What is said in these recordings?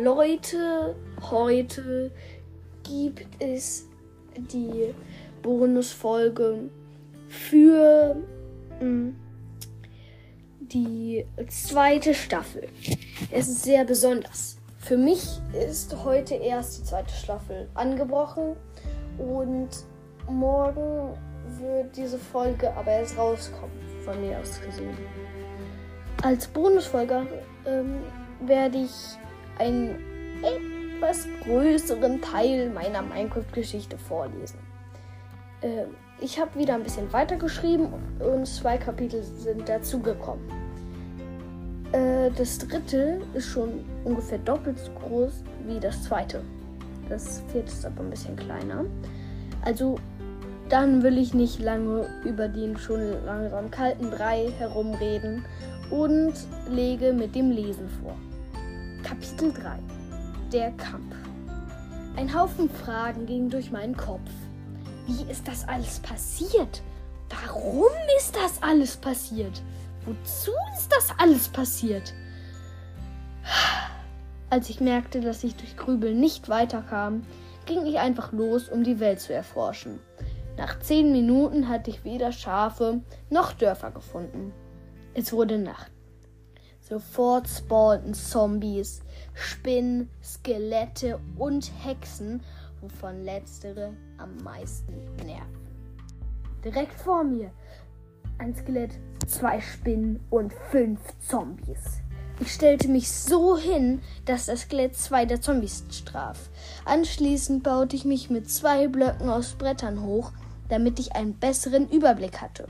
Leute, heute gibt es die Bonusfolge für mm, die zweite Staffel. Es ist sehr besonders. Für mich ist heute erst die zweite Staffel angebrochen und morgen wird diese Folge aber erst rauskommen, von mir aus gesehen. Als Bonusfolge ähm, werde ich einen etwas größeren Teil meiner Minecraft-Geschichte vorlesen. Ähm, ich habe wieder ein bisschen weitergeschrieben und zwei Kapitel sind dazugekommen. Äh, das dritte ist schon ungefähr doppelt so groß wie das zweite. Das vierte ist aber ein bisschen kleiner. Also dann will ich nicht lange über den schon langsam kalten Brei herumreden und lege mit dem Lesen vor. Kapitel 3 Der Kampf. Ein Haufen Fragen ging durch meinen Kopf. Wie ist das alles passiert? Warum ist das alles passiert? Wozu ist das alles passiert? Als ich merkte, dass ich durch Grübeln nicht weiterkam, ging ich einfach los, um die Welt zu erforschen. Nach zehn Minuten hatte ich weder Schafe noch Dörfer gefunden. Es wurde Nacht. Sofort spawnten Zombies, Spinnen, Skelette und Hexen, wovon letztere am meisten nerven. Direkt vor mir ein Skelett, zwei Spinnen und fünf Zombies. Ich stellte mich so hin, dass das Skelett zwei der Zombies straf. Anschließend baute ich mich mit zwei Blöcken aus Brettern hoch, damit ich einen besseren Überblick hatte.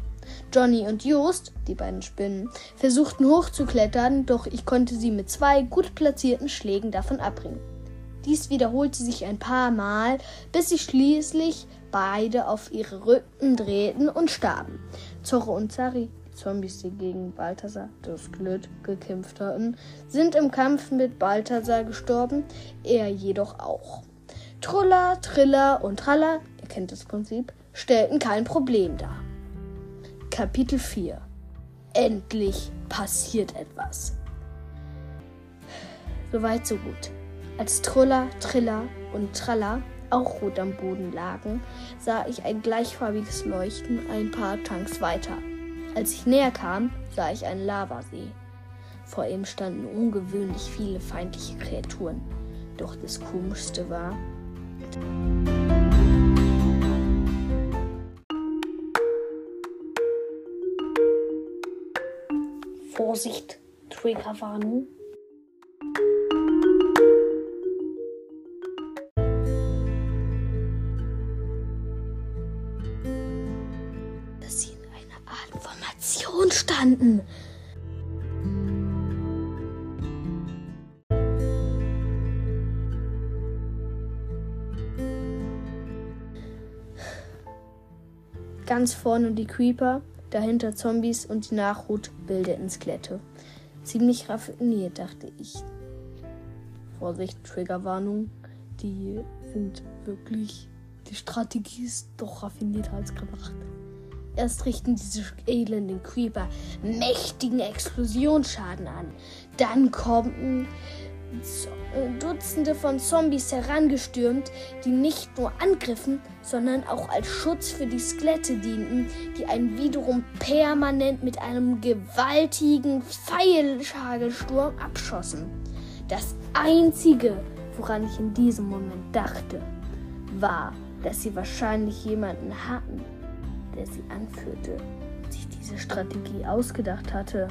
Johnny und Just, die beiden Spinnen, versuchten hochzuklettern, doch ich konnte sie mit zwei gut platzierten Schlägen davon abbringen. Dies wiederholte sich ein paar Mal, bis sie schließlich beide auf ihre Rücken drehten und starben. Zorro und Zari, die Zombies, die gegen Balthasar, das Skelett, gekämpft hatten, sind im Kampf mit Balthasar gestorben, er jedoch auch. Trulla, Triller und Tralla, ihr kennt das Prinzip, stellten kein Problem dar. Kapitel 4 Endlich passiert etwas. Soweit, so gut. Als Truller, Triller und Tralla auch rot am Boden lagen, sah ich ein gleichfarbiges Leuchten ein paar Tanks weiter. Als ich näher kam, sah ich einen Lavasee. Vor ihm standen ungewöhnlich viele feindliche Kreaturen. Doch das Komischste war, Vorsicht, Triggerwarnung. Dass sie in einer Art Formation standen. Ganz vorne die Creeper, dahinter Zombies und die Nachhut bildeten Skelette. Ziemlich raffiniert, dachte ich. Vorsicht, Triggerwarnung. Die sind wirklich. Die Strategie ist doch raffinierter als gedacht. Erst richten diese elenden Creeper mächtigen Explosionsschaden an. Dann kommen Dutzende von Zombies herangestürmt, die nicht nur angriffen, sondern auch als Schutz für die Skelette dienten, die einen wiederum permanent mit einem gewaltigen Pfeilschagelsturm abschossen. Das Einzige, woran ich in diesem Moment dachte, war, dass sie wahrscheinlich jemanden hatten, der sie anführte und sich diese Strategie ausgedacht hatte.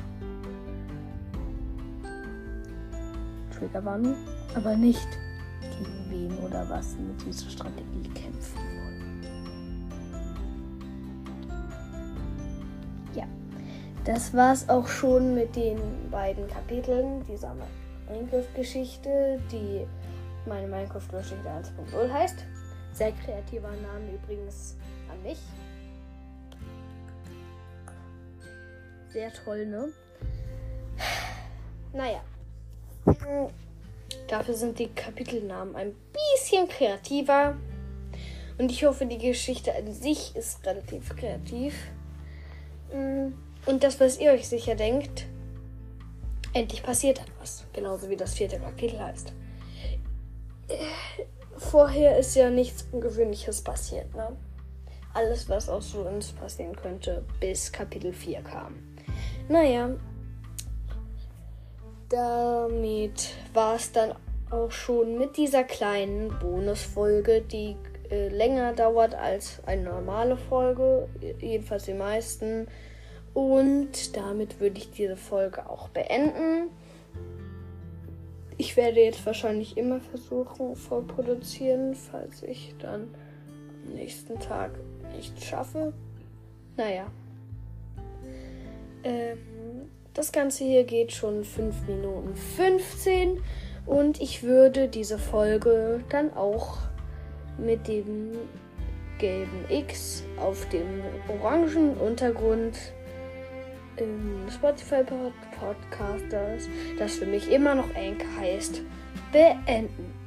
Triggerwarnung, aber nicht gegen wen oder was mit dieser Strategie kämpfen wollen. Ja, das war's auch schon mit den beiden Kapiteln dieser Minecraft-Geschichte, die meine Minecraft-Geschichte 1.0 heißt. Sehr kreativer Name übrigens an mich. Sehr toll, ne? Naja. Dafür sind die Kapitelnamen ein bisschen kreativer. Und ich hoffe, die Geschichte an sich ist relativ kreativ. Mm, und das, was ihr euch sicher denkt, endlich passiert etwas. Genauso wie das vierte Kapitel heißt. vorher ist ja nichts Ungewöhnliches passiert, ne? Alles, was auch so uns passieren könnte, bis Kapitel 4 kam. Naja, damit war es dann auch schon mit dieser kleinen Bonusfolge, die äh, länger dauert als eine normale Folge, jedenfalls die meisten. Und damit würde ich diese Folge auch beenden. Ich werde jetzt wahrscheinlich immer versuchen, vorproduzieren, falls ich dann am nächsten Tag nicht schaffe. Naja. Ähm, das Ganze hier geht schon 5 Minuten 15 und ich würde diese Folge dann auch mit dem gelben X auf dem orangen Untergrund im Spotify Podcasters, das für mich immer noch Anchor heißt, beenden.